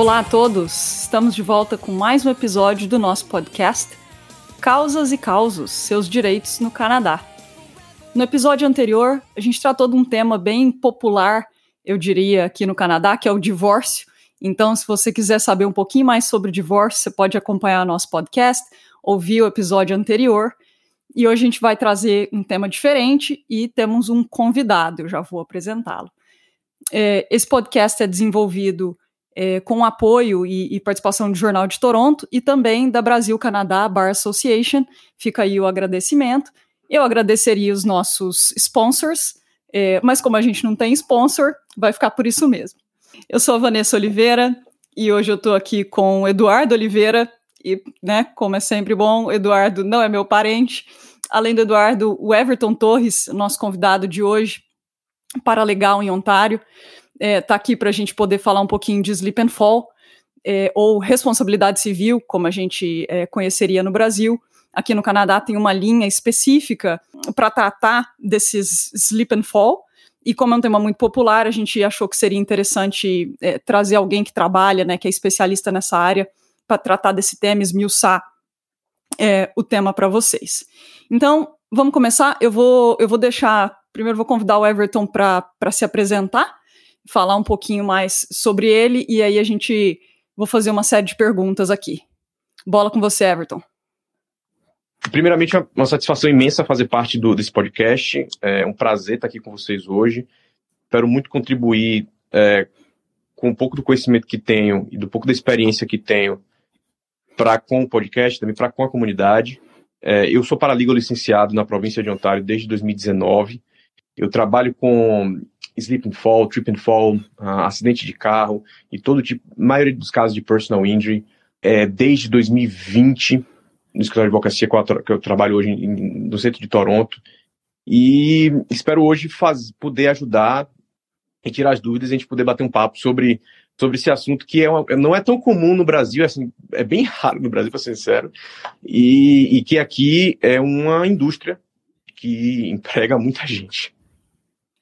Olá a todos! Estamos de volta com mais um episódio do nosso podcast Causas e Causos Seus Direitos no Canadá. No episódio anterior, a gente tratou de um tema bem popular, eu diria, aqui no Canadá, que é o divórcio. Então, se você quiser saber um pouquinho mais sobre divórcio, você pode acompanhar nosso podcast, ouvir o episódio anterior. E hoje a gente vai trazer um tema diferente e temos um convidado, eu já vou apresentá-lo. É, esse podcast é desenvolvido é, com apoio e, e, participação do Jornal de Toronto e também da Brasil-Canadá Bar Association. Fica aí o agradecimento. Eu agradeceria os nossos sponsors, é, mas como a gente não tem sponsor, vai ficar por isso mesmo. Eu sou a Vanessa Oliveira e hoje eu estou aqui com o Eduardo Oliveira. E, né, como é sempre bom, Eduardo não é meu parente. Além do Eduardo, o Everton Torres, nosso convidado de hoje, para legal em Ontário está é, aqui para a gente poder falar um pouquinho de Sleep and Fall, é, ou responsabilidade civil, como a gente é, conheceria no Brasil. Aqui no Canadá tem uma linha específica para tratar desses Sleep and Fall, e como é um tema muito popular, a gente achou que seria interessante é, trazer alguém que trabalha, né, que é especialista nessa área, para tratar desse tema, esmiuçar é, o tema para vocês. Então, vamos começar. Eu vou, eu vou deixar. Primeiro, vou convidar o Everton para se apresentar falar um pouquinho mais sobre ele e aí a gente vou fazer uma série de perguntas aqui. Bola com você, Everton. Primeiramente, é uma satisfação imensa fazer parte do, desse podcast. É um prazer estar aqui com vocês hoje. Espero muito contribuir é, com um pouco do conhecimento que tenho e do pouco da experiência que tenho para com o podcast, também para com a comunidade. É, eu sou paralegal licenciado na província de Ontário desde 2019. Eu trabalho com slip and fall, trip and fall, uh, acidente de carro e todo tipo, maioria dos casos de personal injury, é, desde 2020, no escritório de advocacia que eu, que eu trabalho hoje em, no centro de Toronto. E espero hoje faz, poder ajudar e tirar as dúvidas e a gente poder bater um papo sobre, sobre esse assunto que é uma, não é tão comum no Brasil, é assim, é bem raro no Brasil, para ser sincero, e, e que aqui é uma indústria que emprega muita gente.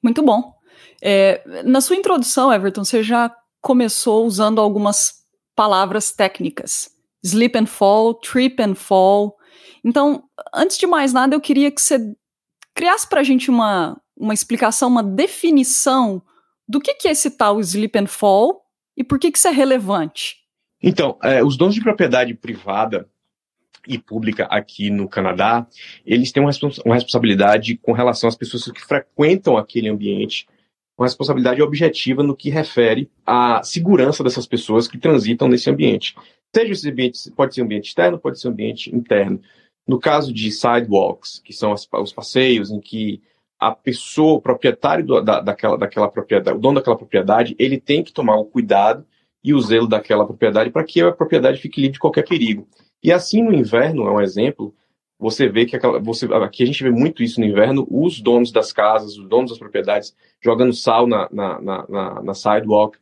Muito bom. É, na sua introdução, Everton, você já começou usando algumas palavras técnicas. Sleep and fall, trip and fall. Então, antes de mais nada, eu queria que você criasse para a gente uma, uma explicação, uma definição do que, que é esse tal sleep and fall e por que, que isso é relevante. Então, é, os donos de propriedade privada e pública aqui no Canadá, eles têm uma, respons uma responsabilidade com relação às pessoas que frequentam aquele ambiente uma responsabilidade objetiva no que refere à segurança dessas pessoas que transitam nesse ambiente. Seja esse ambiente, pode ser ambiente externo, pode ser ambiente interno. No caso de sidewalks, que são as, os passeios em que a pessoa, o proprietário do, da, daquela, daquela propriedade, o dono daquela propriedade, ele tem que tomar o cuidado e o zelo daquela propriedade para que a propriedade fique livre de qualquer perigo. E assim no inverno, é um exemplo, você vê que aquela, você, aqui a gente vê muito isso no inverno, os donos das casas, os donos das propriedades, jogando sal na, na, na, na sidewalk,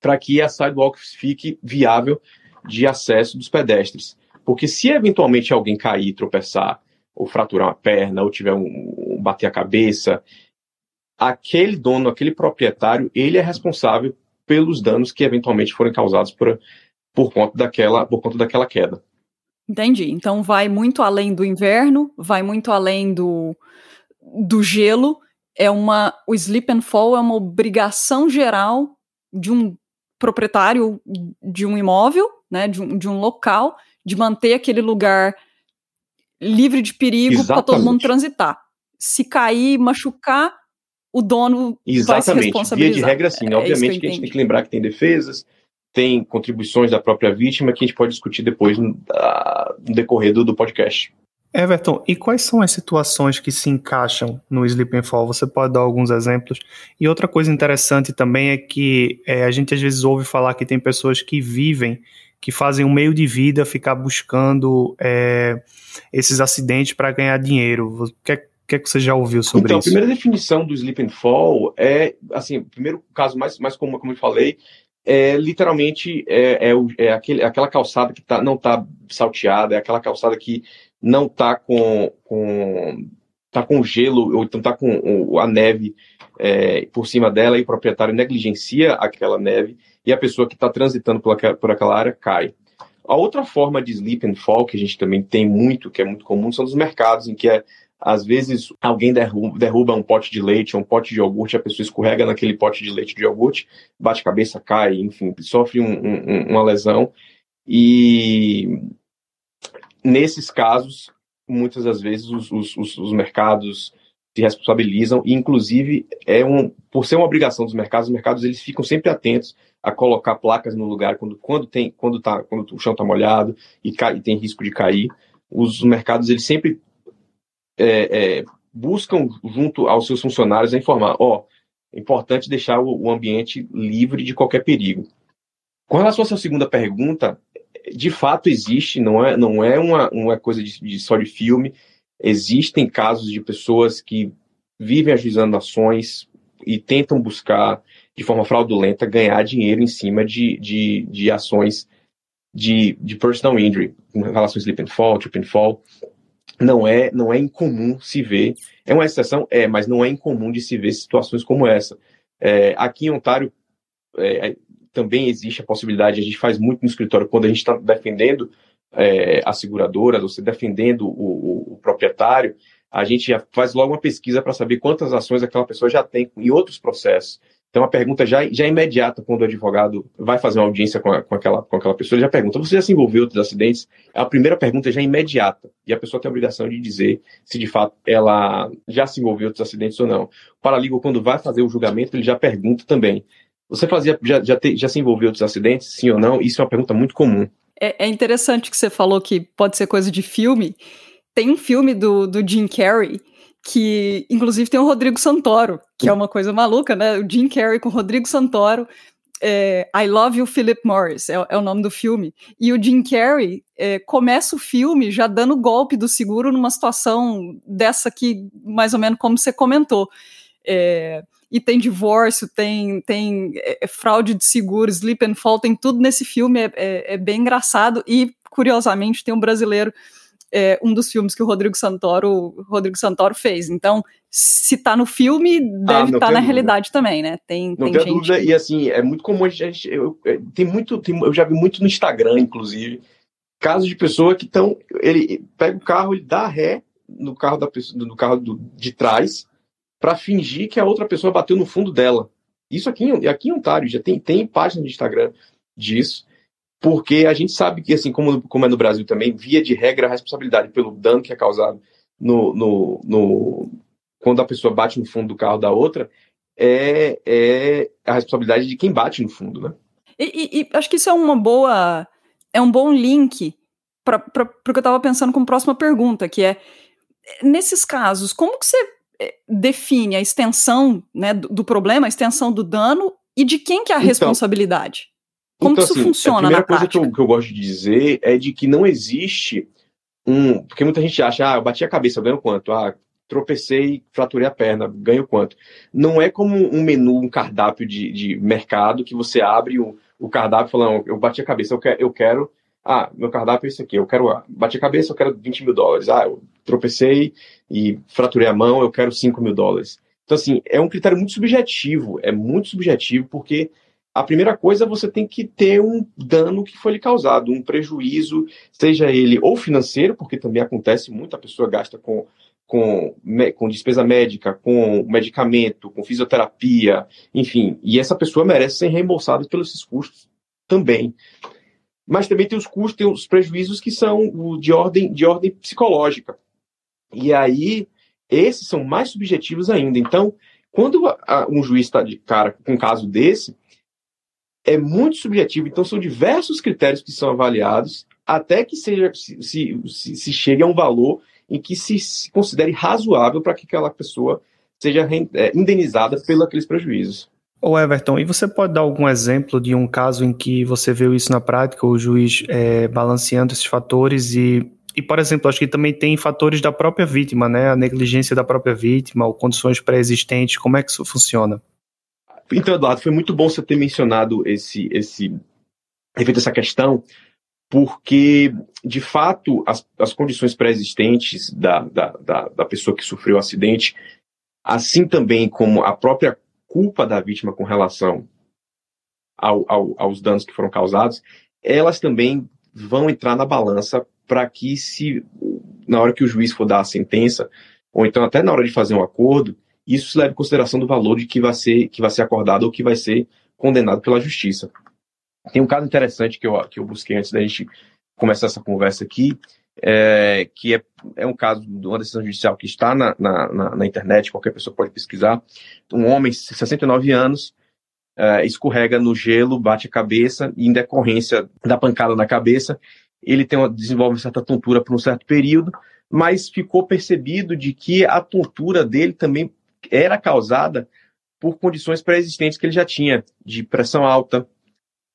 para que a sidewalk fique viável de acesso dos pedestres. Porque se eventualmente alguém cair, tropeçar, ou fraturar uma perna, ou tiver um, um bater a cabeça, aquele dono, aquele proprietário, ele é responsável pelos danos que eventualmente forem causados por, por, conta, daquela, por conta daquela queda. Entendi. Então vai muito além do inverno, vai muito além do, do gelo. É uma o sleep and fall é uma obrigação geral de um proprietário de um imóvel, né, de um, de um local, de manter aquele lugar livre de perigo para todo mundo transitar. Se cair, machucar, o dono Exatamente. vai se responsabilizar. Via de regra, sim. É, Obviamente que, que a gente tem que lembrar que tem defesas, tem contribuições da própria vítima que a gente pode discutir depois no, decorrer do, do, podcast. Everton, e quais são as situações que se encaixam no Sleep and Fall? Você pode dar alguns exemplos? E outra coisa interessante também é que é, a gente às vezes ouve falar que tem pessoas que vivem, que fazem um meio de vida ficar buscando é, esses acidentes para ganhar dinheiro. O que é, que, é que você já ouviu sobre então, isso? Então, a primeira definição do Sleep and Fall é, assim, o primeiro caso mais, mais comum, como eu falei, é literalmente é, é, é aquele, aquela calçada que tá, não está salteada, é aquela calçada que não está com, com, tá com gelo, ou então está com a neve é, por cima dela e o proprietário negligencia aquela neve e a pessoa que está transitando por aquela, por aquela área cai. A outra forma de sleep and fall, que a gente também tem muito, que é muito comum, são dos mercados, em que é, às vezes alguém derruba, derruba um pote de leite, um pote de iogurte, a pessoa escorrega naquele pote de leite de iogurte, bate cabeça, cai, enfim, sofre um, um, uma lesão. E nesses casos, muitas das vezes os, os, os, mercados se responsabilizam e inclusive é um por ser uma obrigação dos mercados os mercados eles ficam sempre atentos a colocar placas no lugar quando quando tem quando tá quando o chão está molhado e, cai, e, tem risco de cair os mercados eles sempre é, é, buscam junto aos seus funcionários informar ó é importante deixar o, o ambiente livre de qualquer perigo com relação à sua segunda pergunta de fato existe, não é, não é uma, uma coisa de, de só de filme. Existem casos de pessoas que vivem ajuizando ações e tentam buscar, de forma fraudulenta, ganhar dinheiro em cima de, de, de ações de, de personal injury, em relação a slip and fall, trip and fall. Não é, não é incomum se ver, é uma exceção, é, mas não é incomum de se ver situações como essa. É, aqui em Ontário, é, também existe a possibilidade, a gente faz muito no escritório, quando a gente está defendendo é, a seguradora, você defendendo o, o, proprietário, a gente já faz logo uma pesquisa para saber quantas ações aquela pessoa já tem em outros processos. Então, a pergunta já, já é imediata quando o advogado vai fazer uma audiência com, a, com, aquela, com aquela pessoa, ele já pergunta: Você já se envolveu em outros acidentes? A primeira pergunta já é imediata. E a pessoa tem a obrigação de dizer se de fato ela já se envolveu em outros acidentes ou não. O paralegal, quando vai fazer o julgamento, ele já pergunta também: você fazia, já, já, te, já se envolveu em outros acidentes, sim ou não? Isso é uma pergunta muito comum. É, é, interessante que você falou que pode ser coisa de filme. Tem um filme do, do Jim Carrey que, inclusive, tem o Rodrigo Santoro, que é uma coisa maluca, né? O Jim Carrey com o Rodrigo Santoro. É, I Love You, Philip Morris, é, é, o nome do filme. E o Jim Carrey é, começa o filme já dando golpe do seguro numa situação dessa que, mais ou menos como você comentou. É, e tem divórcio, tem, tem é, é, fraude de seguro, sleep and fall, tem tudo nesse filme, é, bem engraçado, e curiosamente tem um brasileiro, é, um dos filmes que o Rodrigo Santoro, Rodrigo Santoro fez, então se tá no filme, deve estar ah, tá na realidade também, né, tem, não tem gente... dúvida, e assim, é muito comum, a gente, eu, tem muito, tem, eu já vi muito no Instagram, inclusive, casos de pessoa que estão, ele pega o carro, ele dá ré no carro, da, no carro do, de trás, para fingir que a outra pessoa bateu no fundo dela. Isso aqui, aqui em Ontário, já tem, tem página de Instagram disso, porque a gente sabe que, assim como, como é no Brasil também, via de regra, a responsabilidade pelo dano que é causado no, no, no quando a pessoa bate no fundo do carro da outra é, é a responsabilidade de quem bate no fundo, né? E, e, e acho que isso é uma boa, é um bom link para o que eu estava pensando como próxima pergunta, que é nesses casos, como que você é, define a extensão né, do, do, problema, a extensão do dano e de quem que é a então, responsabilidade? Como então, que isso assim, funciona na prática? A primeira coisa que eu, que eu, gosto de dizer é de que não existe um... Porque muita gente acha, ah, eu bati a cabeça, eu ganho quanto? Ah, tropecei, fraturei a perna, ganho quanto? Não é como um menu, um cardápio de, de mercado que você abre o, o cardápio falando, eu bati a cabeça, eu, quero, eu quero ah, meu cardápio é esse aqui, eu quero, bati a cabeça, eu quero 20 mil dólares. Ah, eu tropecei e fraturei a mão, eu quero 5 mil dólares. Então, assim, é um critério muito subjetivo, é muito subjetivo, porque a primeira coisa você tem que ter um dano que foi lhe causado, um prejuízo, seja ele ou financeiro, porque também acontece muito, a pessoa gasta com, com, com despesa médica, com medicamento, com fisioterapia, enfim, e essa pessoa merece ser reembolsada pelos esses custos também mas também tem os custos, tem os prejuízos que são de ordem, de ordem psicológica. E aí, esses são mais subjetivos ainda. Então, quando um juiz está de cara com um caso desse, é muito subjetivo. Então, são diversos critérios que são avaliados até que seja, se, se, se chegue a um valor em que se, se considere razoável para que aquela pessoa seja é, indenizada pelos aqueles prejuízos. Ô Everton, e você pode dar algum exemplo de um caso em que você viu isso na prática, o juiz é, balanceando esses fatores e, e, por exemplo, acho que também tem fatores da própria vítima, né? A negligência da própria vítima, ou condições pré-existentes, como é que isso funciona? Então, Eduardo, foi muito bom você ter mencionado esse, esse, feito essa questão, porque, de fato, as, as condições pré-existentes da, da, da, da pessoa que sofreu o acidente, assim também como a própria culpa da vítima com relação ao, ao, aos danos que foram causados, elas também vão entrar na balança para que se na hora que o juiz for dar a sentença, ou então até na hora de fazer um acordo, isso se leve em consideração do valor de que vai ser que vai ser acordado ou que vai ser condenado pela justiça. Tem um caso interessante que eu, que eu busquei antes da gente começar essa conversa aqui, é, que é, é um caso de uma decisão judicial que está na, na, na, na internet, qualquer pessoa pode pesquisar. Um homem, 69 anos, é, escorrega no gelo, bate a cabeça, e em decorrência da pancada na cabeça, ele tem uma, desenvolve certa tontura por um certo período, mas ficou percebido de que a tontura dele também era causada por condições pré-existentes que ele já tinha, de pressão alta,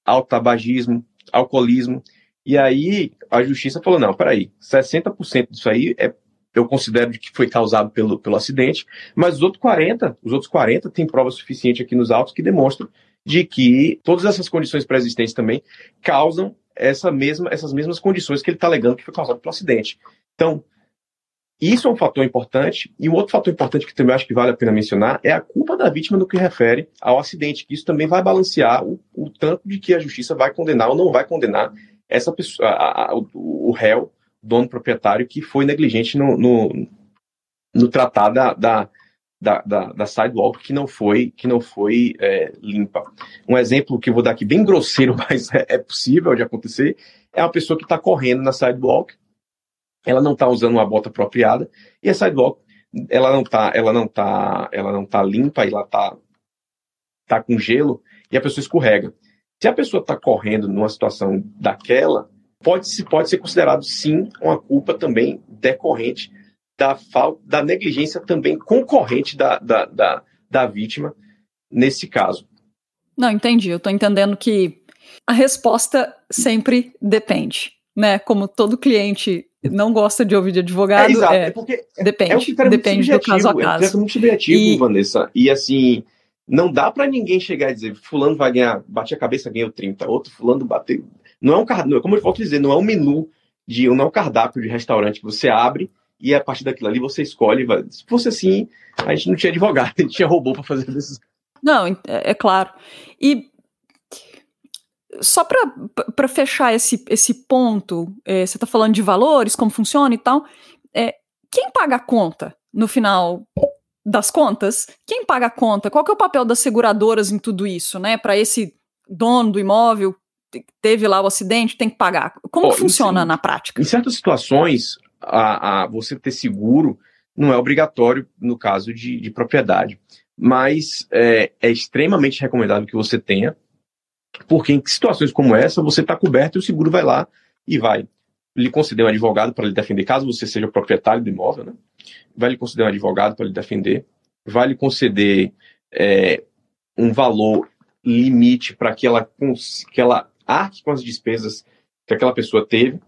alto tabagismo, alcoolismo. E aí a justiça falou: não, peraí, 60% disso aí é, eu considero que foi causado pelo, pelo acidente, mas os outros 40, os outros 40 tem prova suficiente aqui nos autos que demonstram de que todas essas condições pré-existentes também causam essa mesma, essas mesmas condições que ele está alegando que foi causado pelo acidente. Então, isso é um fator importante. E um outro fator importante que também acho que vale a pena mencionar é a culpa da vítima no que refere ao acidente, que isso também vai balancear o, o tanto de que a justiça vai condenar ou não vai condenar essa pessoa, a, a, o, o réu, dono proprietário, que foi negligente no, no, no tratar da, da, da, da, da, sidewalk que não foi, que não foi é, limpa. Um exemplo que eu vou dar aqui bem grosseiro, mas é, é possível de acontecer, é uma pessoa que está correndo na sidewalk, ela não está usando uma bota apropriada. E a sidewalk ela não está ela não tá ela não tá limpa ela está tá com gelo e a pessoa escorrega. Se a pessoa está correndo numa situação daquela pode se pode ser considerado sim uma culpa também decorrente da falta da negligência também concorrente da, da, da, da vítima nesse caso. Não entendi. Eu estou entendendo que a resposta sempre depende né? Como todo cliente não gosta de ouvir de advogado. É, exato, é, é porque depende, é um depende do caso a caso. É um muito subjetivo, e... Vanessa. E assim, não dá para ninguém chegar e dizer, fulano vai ganhar, bate a cabeça, ganhou 30, outro fulano bateu. Não é um cardápio, como eu volto a dizer, não é um menu de, não é um cardápio de restaurante que você abre e a partir daquilo ali você escolhe. Se fosse assim, a gente não tinha advogado, a gente tinha robô para fazer isso. Não, é, é claro. E só para fechar esse, esse ponto, é, você está falando de valores, como funciona e tal. É, quem paga a conta no final das contas? Quem paga a conta? Qual que é o papel das seguradoras em tudo isso, né? Para esse dono do imóvel teve lá o acidente, tem que pagar. Como funciona na prática? Em certas situações, a, a, você ter seguro não é obrigatório no caso de, de propriedade, mas é, é extremamente recomendável que você tenha porque em situações como essa, você está coberto e o seguro vai lá e vai lhe conceder um advogado para lhe defender, caso você seja proprietário do imóvel, né? vai lhe conceder um advogado para lhe defender, vai lhe conceder é, um valor limite para que ela, que ela arque com as despesas que aquela pessoa teve.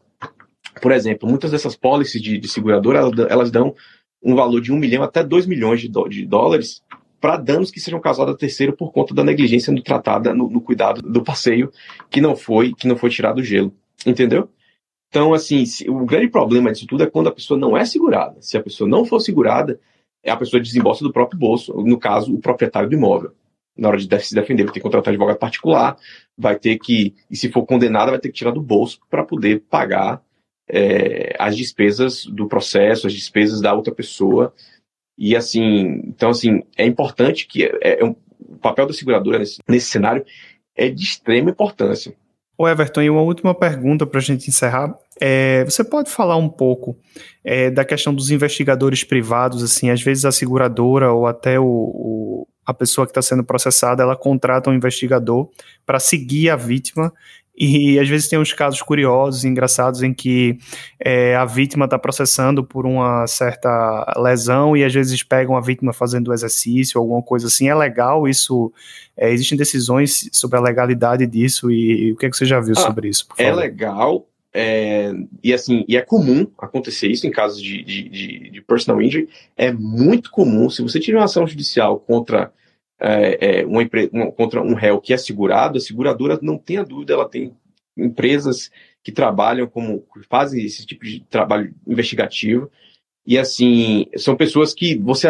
Por exemplo, muitas dessas pólices de, de seguradora, elas dão um valor de um milhão até dois milhões de, de dólares para danos que sejam causados a terceiro por conta da negligência no tratado, no, no, cuidado do passeio que não foi que não foi tirado o gelo, entendeu? Então, assim, se, o grande problema disso tudo é quando a pessoa não é segurada. Se a pessoa não for segurada, a pessoa desembolsa do próprio bolso, no caso, o proprietário do imóvel. Na hora de se defender, vai ter que contratar advogado particular, vai ter que, e se for condenada, vai ter que tirar do bolso para poder pagar é, as despesas do processo, as despesas da outra pessoa, e assim, então assim, é importante que é, é um, o papel da seguradora nesse, nesse cenário é de extrema importância. O Everton, e uma última pergunta para a gente encerrar. É, você pode falar um pouco é, da questão dos investigadores privados, assim, às vezes a seguradora ou até o, o a pessoa que está sendo processada, ela contrata um investigador para seguir a vítima e às vezes tem uns casos curiosos, engraçados, em que é, a vítima está processando por uma certa lesão e às vezes pegam a vítima fazendo exercício, alguma coisa assim. É legal isso? É, existem decisões sobre a legalidade disso e, e o que, é que você já viu ah, sobre isso? É legal. É, e assim, e é comum acontecer isso em casos de, de, de, de personal injury. É muito comum. Se você tiver uma ação judicial contra é, é, uma, uma, contra um réu que é segurado, a seguradora não tenha dúvida, ela tem empresas que trabalham como fazem esse tipo de trabalho investigativo. E assim são pessoas que você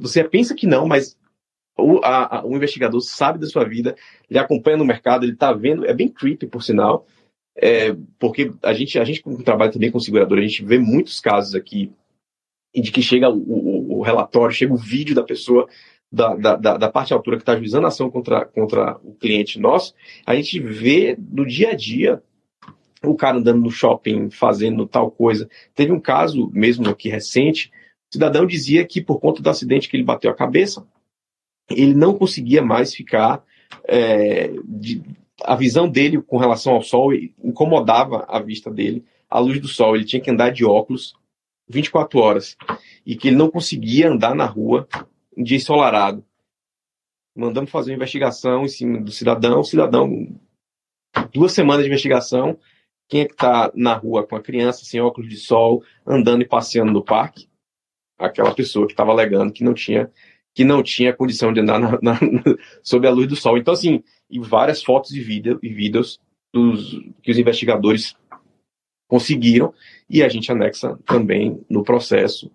você pensa que não, mas o, a, a, o investigador sabe da sua vida, ele acompanha no mercado, ele está vendo, é bem creepy, por sinal, é, porque a gente, a gente trabalha também com seguradora, a gente vê muitos casos aqui de que chega o, o relatório, chega o vídeo da pessoa da, da, da, parte altura que está ajuizando a ação contra, contra o cliente nosso, a gente vê no dia a dia o cara andando no shopping fazendo tal coisa. Teve um caso mesmo aqui recente, o cidadão dizia que por conta do acidente que ele bateu a cabeça, ele não conseguia mais ficar. É, de, a visão dele com relação ao sol incomodava a vista dele, a luz do sol. Ele tinha que andar de óculos 24 horas e que ele não conseguia andar na rua em dia ensolarado. Mandamos fazer uma investigação em cima do cidadão. O cidadão, duas semanas de investigação. Quem é que está na rua com a criança, sem óculos de sol, andando e passeando no parque? Aquela pessoa que estava alegando que não tinha que não tinha condição de andar na, na, sob a luz do sol. Então, assim, e várias fotos e, vídeo, e vídeos dos, que os investigadores conseguiram e a gente anexa também no processo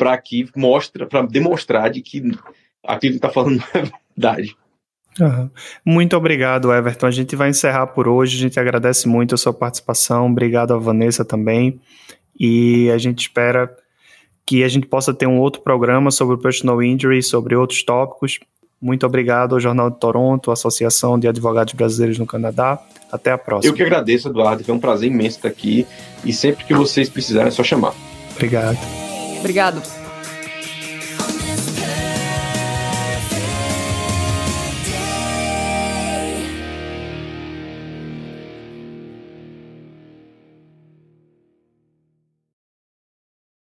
para que mostra, para demonstrar de que aquilo que está falando não é verdade. Uhum. Muito obrigado, Everton. A gente vai encerrar por hoje. A gente agradece muito a sua participação. Obrigado a Vanessa também. E a gente espera que a gente possa ter um outro programa sobre o personal injury, sobre outros tópicos. Muito obrigado ao Jornal de Toronto, Associação de Advogados Brasileiros no Canadá. Até a próxima. Eu que agradeço, Eduardo. Foi um prazer imenso estar aqui. E sempre que vocês precisarem, é só chamar. Obrigado. Obrigado.